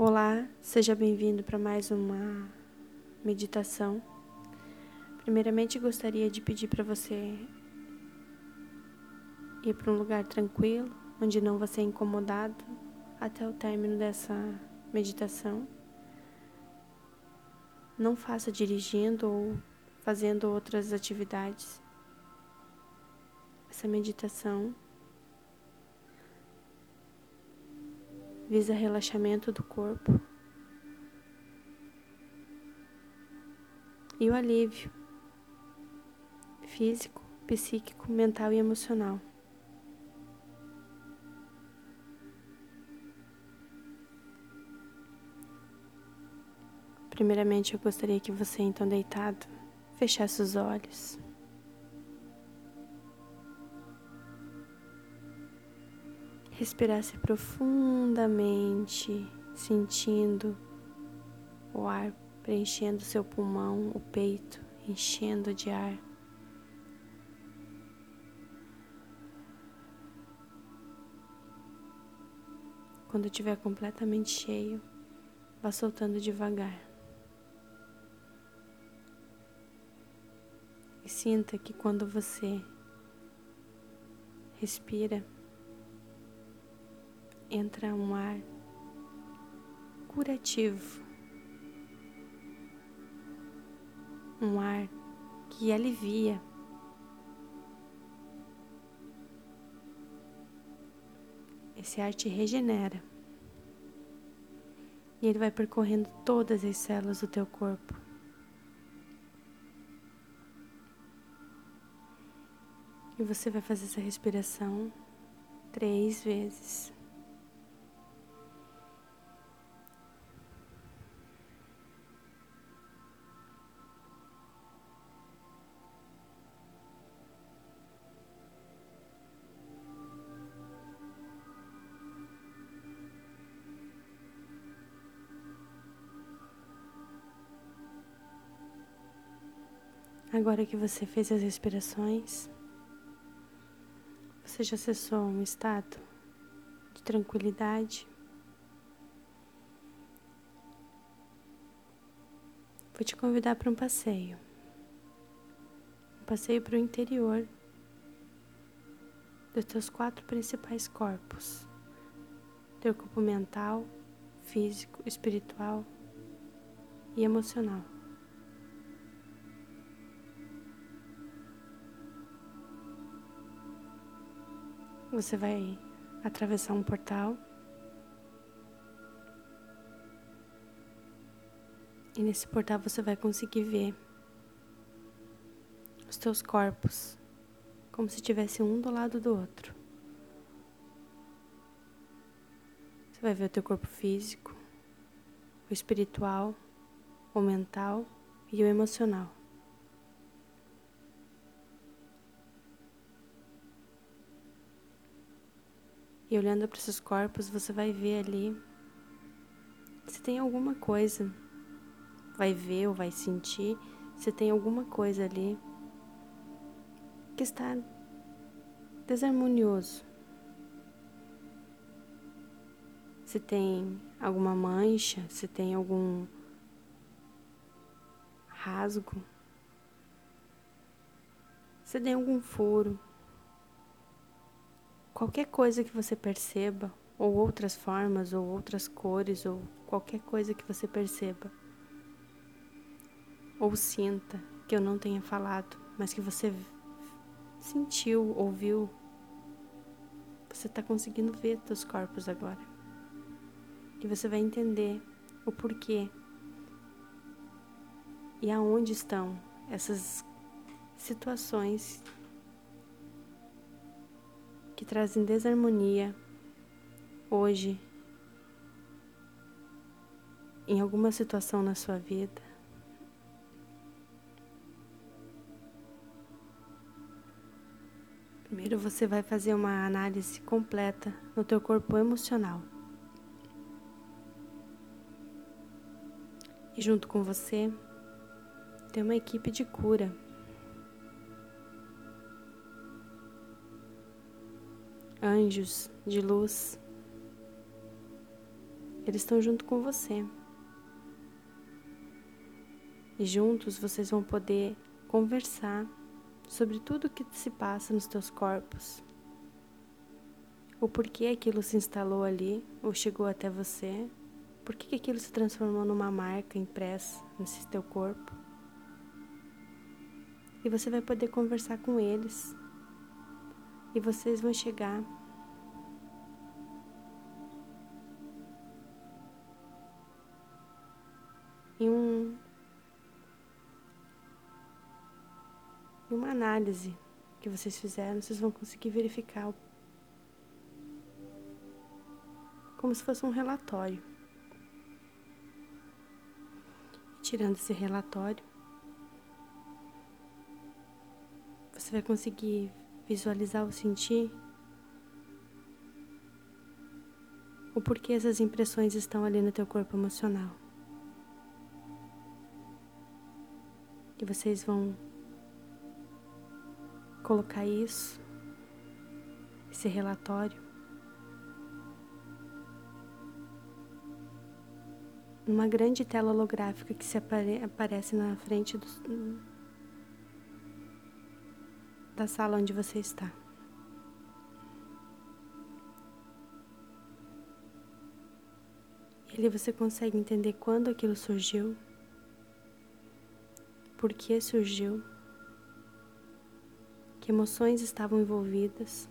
Olá, seja bem-vindo para mais uma meditação. Primeiramente, gostaria de pedir para você ir para um lugar tranquilo, onde não vai ser incomodado até o término dessa meditação. Não faça dirigindo ou fazendo outras atividades. Essa meditação visa relaxamento do corpo e o alívio físico, psíquico, mental e emocional. Primeiramente, eu gostaria que você, então deitado, fechasse os olhos. Respirasse profundamente, sentindo o ar preenchendo seu pulmão, o peito enchendo de ar. Quando estiver completamente cheio, vá soltando devagar. E sinta que quando você respira, entra um ar curativo, um ar que alivia. Esse ar te regenera e ele vai percorrendo todas as células do teu corpo. E você vai fazer essa respiração três vezes. Agora que você fez as respirações, você já acessou um estado de tranquilidade. Vou te convidar para um passeio. Um passeio para o interior dos teus quatro principais corpos: teu corpo mental, físico, espiritual e emocional. Você vai atravessar um portal. E nesse portal você vai conseguir ver os teus corpos como se tivesse um do lado do outro. Você vai ver o teu corpo físico, o espiritual, o mental e o emocional. E olhando para esses corpos, você vai ver ali se tem alguma coisa. Vai ver ou vai sentir se tem alguma coisa ali que está desarmonioso. Se tem alguma mancha, se tem algum rasgo, se tem algum furo. Qualquer coisa que você perceba, ou outras formas, ou outras cores, ou qualquer coisa que você perceba, ou sinta que eu não tenha falado, mas que você sentiu, ouviu, você está conseguindo ver seus corpos agora. E você vai entender o porquê e aonde estão essas situações que trazem desarmonia hoje em alguma situação na sua vida. Primeiro você vai fazer uma análise completa no teu corpo emocional. E junto com você tem uma equipe de cura anjos de luz eles estão junto com você. E juntos vocês vão poder conversar sobre tudo o que se passa nos teus corpos. O porquê aquilo se instalou ali ou chegou até você. Por que aquilo se transformou numa marca impressa nesse teu corpo? E você vai poder conversar com eles. E vocês vão chegar em um em uma análise que vocês fizeram, vocês vão conseguir verificar como se fosse um relatório. Tirando esse relatório, você vai conseguir visualizar ou sentir o porquê essas impressões estão ali no teu corpo emocional. E vocês vão colocar isso, esse relatório, numa grande tela holográfica que se apare aparece na frente do, da sala onde você está. E ali você consegue entender quando aquilo surgiu por que surgiu, que emoções estavam envolvidas.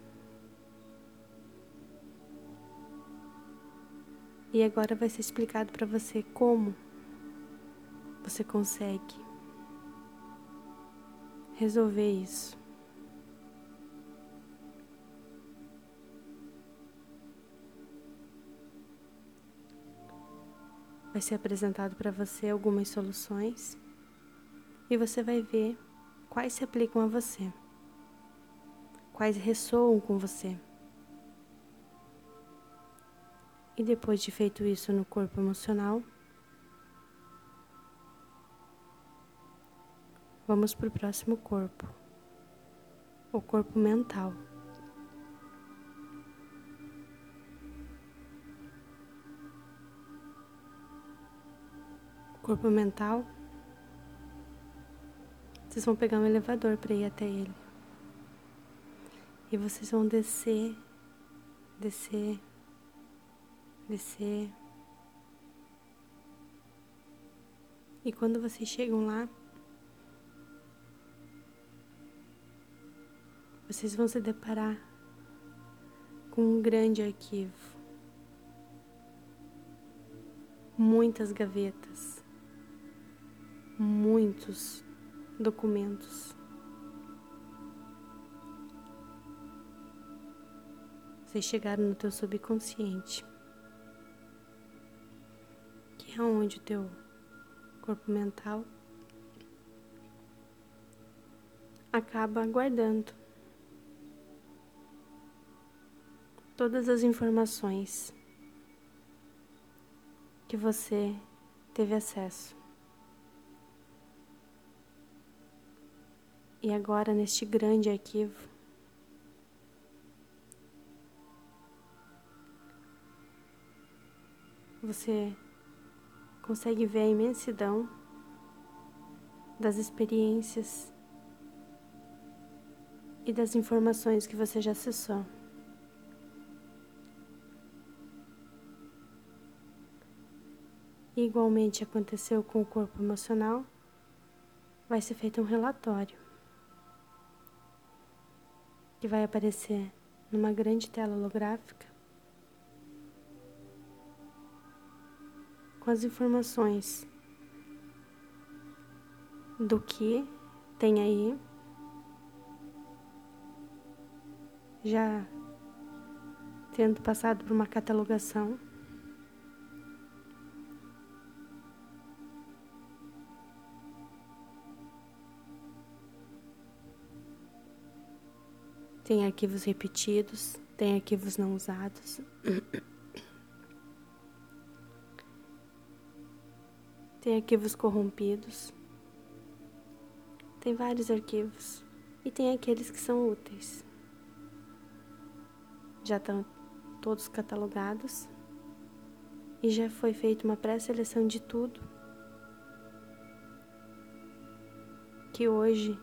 E agora vai ser explicado para você como você consegue resolver isso. Vai ser apresentado para você algumas soluções e você vai ver quais se aplicam a você, quais ressoam com você. E depois de feito isso no corpo emocional, vamos para o próximo corpo, o corpo mental. Corpo mental vocês vão pegar um elevador para ir até ele. E vocês vão descer, descer, descer. E quando vocês chegam lá, vocês vão se deparar com um grande arquivo. Muitas gavetas, muitos documentos. Vocês chegaram no teu subconsciente, que é onde o teu corpo mental acaba guardando todas as informações que você teve acesso. E agora, neste grande arquivo, você consegue ver a imensidão das experiências e das informações que você já acessou. igualmente aconteceu com o corpo emocional, vai ser feito um relatório que vai aparecer numa grande tela holográfica com as informações do que tem aí já tendo passado por uma catalogação Tem arquivos repetidos, tem arquivos não usados. Tem arquivos corrompidos. Tem vários arquivos. E tem aqueles que são úteis. Já estão todos catalogados. e já foi feita uma pré-seleção de tudo que hoje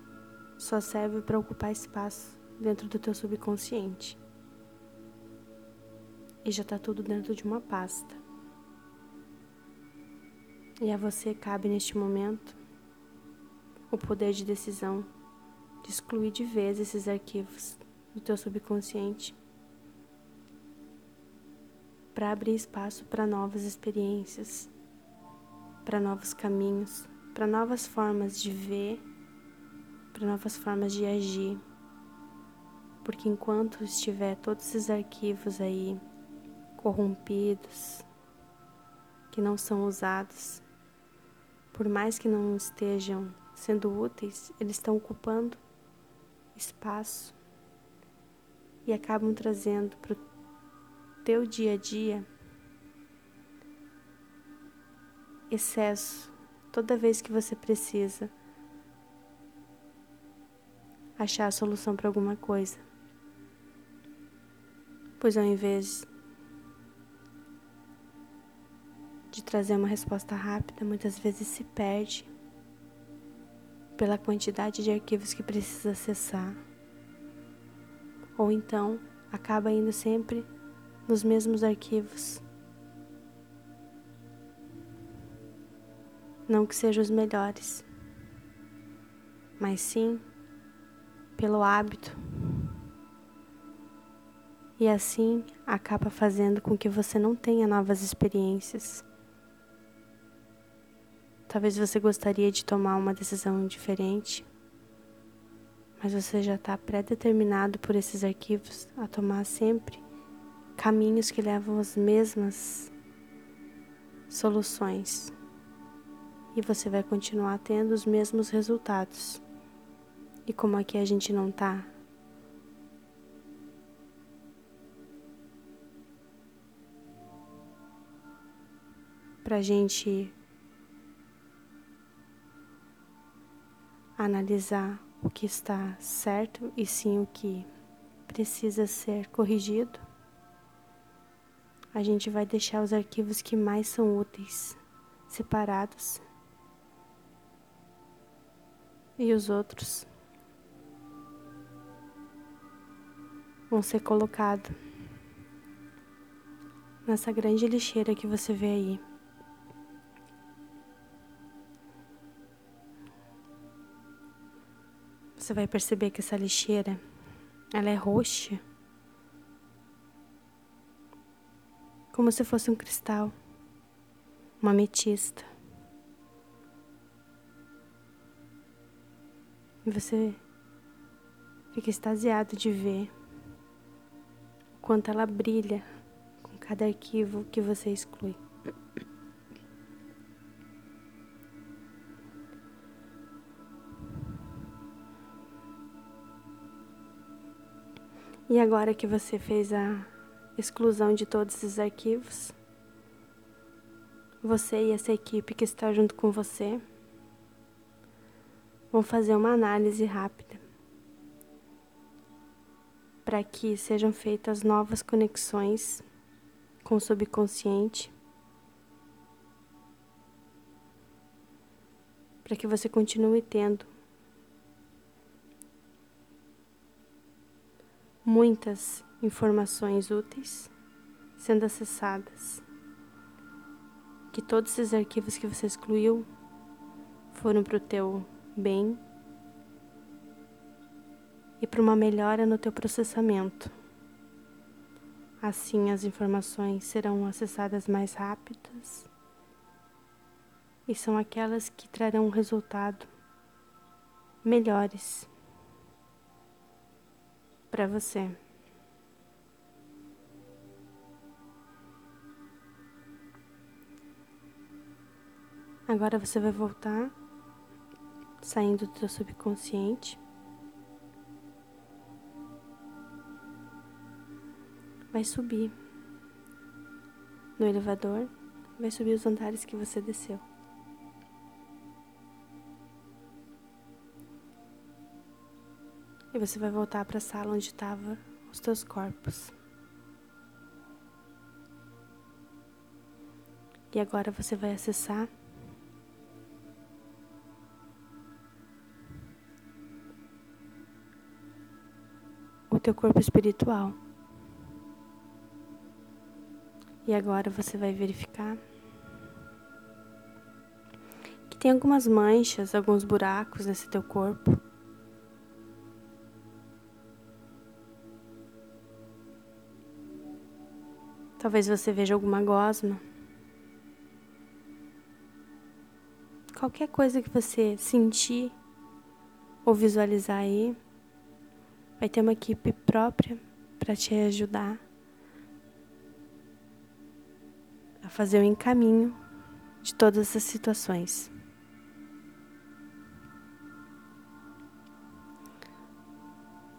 só serve para ocupar espaço dentro do teu subconsciente. E já está tudo dentro de uma pasta. E a você cabe neste momento o poder de decisão de excluir de vez esses arquivos do teu subconsciente para abrir espaço para novas experiências, para novos caminhos, para novas formas de ver, para novas formas de agir. Porque enquanto estiver todos esses arquivos aí corrompidos, que não são usados, por mais que não estejam sendo úteis, eles estão ocupando espaço e acabam trazendo para o teu dia a dia excesso toda vez que você precisa achar a solução para alguma coisa. Pois ao invés de trazer uma resposta rápida, muitas vezes se perde pela quantidade de arquivos que precisa acessar. Ou então acaba indo sempre nos mesmos arquivos. Não que sejam os melhores, mas sim pelo hábito. E assim acaba fazendo com que você não tenha novas experiências. Talvez você gostaria de tomar uma decisão diferente, mas você já está pré-determinado por esses arquivos a tomar sempre caminhos que levam às mesmas soluções e você vai continuar tendo os mesmos resultados. E como aqui a gente não tá pra gente analisar o que está certo e sim o que precisa ser corrigido a gente vai deixar os arquivos que mais são úteis separados e os outros vão ser colocados nessa grande lixeira que você vê aí. Você vai perceber que essa lixeira ela é roxa. como se fosse um cristal, uma ametista. E você fica extasiado de ver o quanto ela brilha com cada arquivo que você exclui. E agora que você fez a exclusão de todos esses arquivos. Você e essa equipe que está junto com você vão fazer uma análise rápida para que sejam feitas novas conexões com o subconsciente, para que você continue tendo muitas informações úteis sendo acessadas. Que todos esses arquivos que você excluiu foram para o teu bem e para uma melhora no teu processamento. Assim as informações serão acessadas mais rápidas e são aquelas que trarão resultado melhores para você. Agora você vai voltar, saindo do seu subconsciente. Vai subir no elevador, vai subir os andares que você desceu. E você vai voltar para a sala onde estavam os teus corpos. E agora você vai acessar o teu corpo espiritual. E agora você vai verificar que tem algumas manchas, alguns buracos nesse teu corpo. Talvez você veja alguma gosma. Qualquer coisa que você sentir ou visualizar aí, vai ter uma equipe própria para te ajudar a fazer o encaminho de todas essas situações.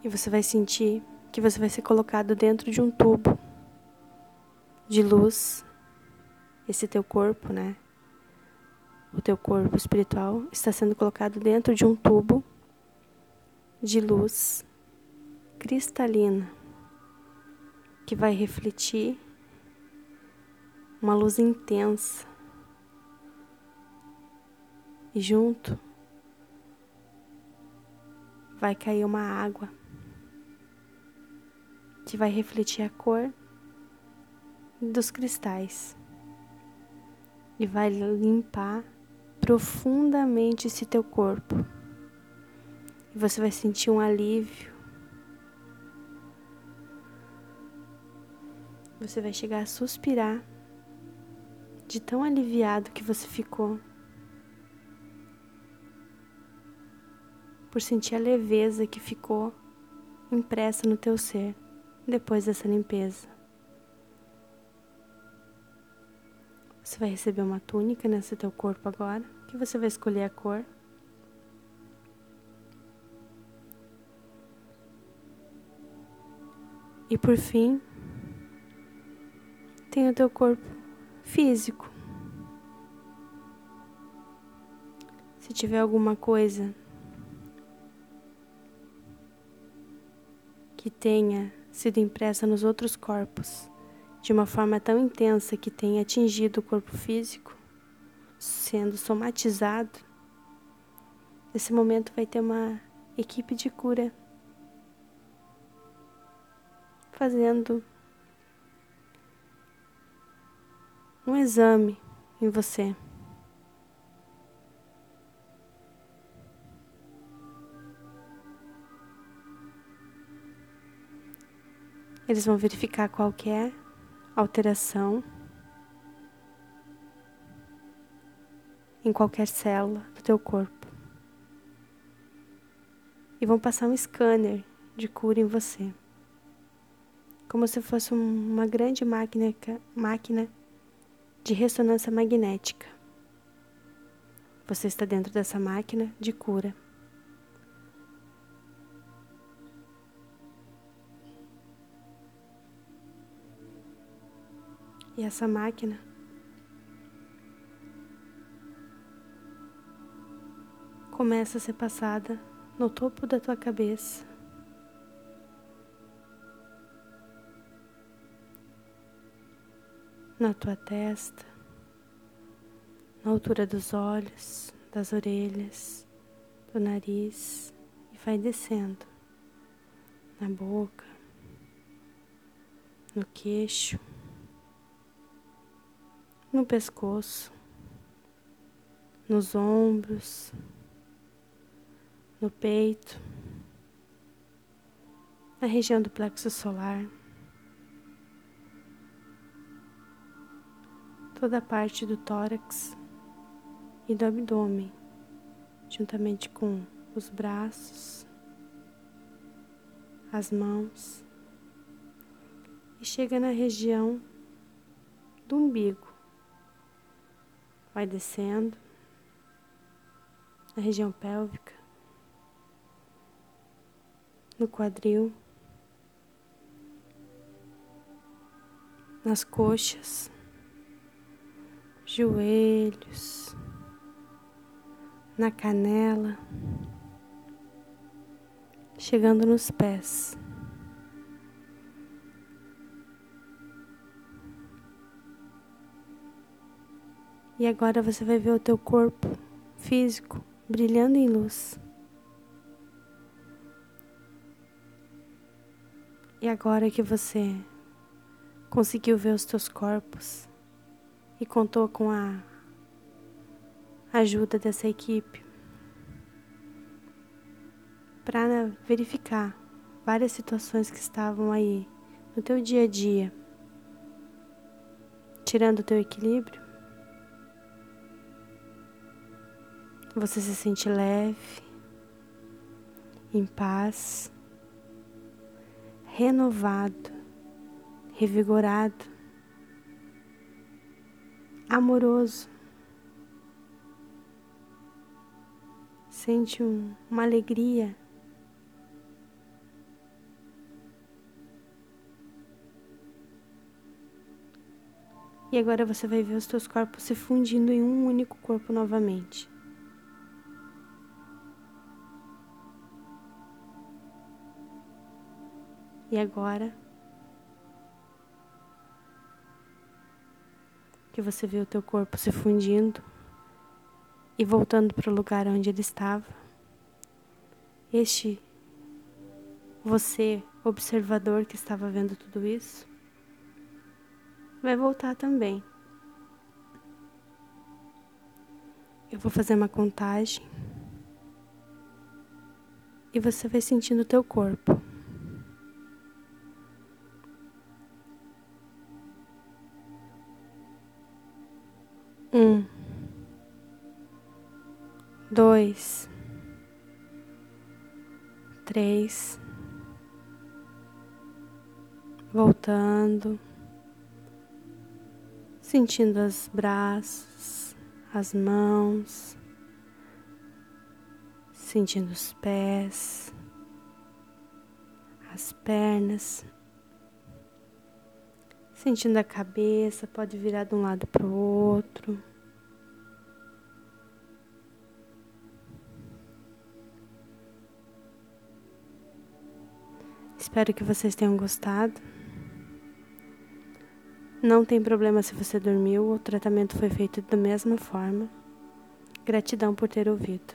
E você vai sentir que você vai ser colocado dentro de um tubo de luz, esse teu corpo, né? O teu corpo espiritual está sendo colocado dentro de um tubo de luz cristalina que vai refletir uma luz intensa. E junto vai cair uma água que vai refletir a cor dos cristais e vai limpar profundamente esse teu corpo. E você vai sentir um alívio. Você vai chegar a suspirar de tão aliviado que você ficou. Por sentir a leveza que ficou impressa no teu ser depois dessa limpeza. Você vai receber uma túnica nesse teu corpo agora, que você vai escolher a cor. E por fim, tem o teu corpo físico. Se tiver alguma coisa que tenha sido impressa nos outros corpos, de uma forma tão intensa que tenha atingido o corpo físico, sendo somatizado, nesse momento vai ter uma equipe de cura fazendo um exame em você. Eles vão verificar qual é alteração em qualquer célula do teu corpo. E vão passar um scanner de cura em você. Como se fosse uma grande máquina, máquina de ressonância magnética. Você está dentro dessa máquina de cura. E essa máquina começa a ser passada no topo da tua cabeça. Na tua testa, na altura dos olhos, das orelhas, do nariz e vai descendo na boca, no queixo no pescoço, nos ombros, no peito, na região do plexo solar, toda a parte do tórax e do abdômen, juntamente com os braços, as mãos, e chega na região do umbigo vai descendo. Na região pélvica, no quadril, nas coxas, joelhos, na canela, chegando nos pés. E agora você vai ver o teu corpo físico brilhando em luz. E agora que você conseguiu ver os teus corpos e contou com a ajuda dessa equipe para verificar várias situações que estavam aí no teu dia a dia, tirando o teu equilíbrio, você se sente leve, em paz, renovado, revigorado, amoroso. Sente um, uma alegria E agora você vai ver os teus corpos se fundindo em um único corpo novamente. E agora que você vê o teu corpo se fundindo e voltando para o lugar onde ele estava, este você, observador que estava vendo tudo isso, vai voltar também. Eu vou fazer uma contagem e você vai sentindo o teu corpo. Dois, três, voltando sentindo os braços, as mãos, sentindo os pés, as pernas, sentindo a cabeça, pode virar de um lado para o outro. Espero que vocês tenham gostado. Não tem problema se você dormiu, o tratamento foi feito da mesma forma. Gratidão por ter ouvido.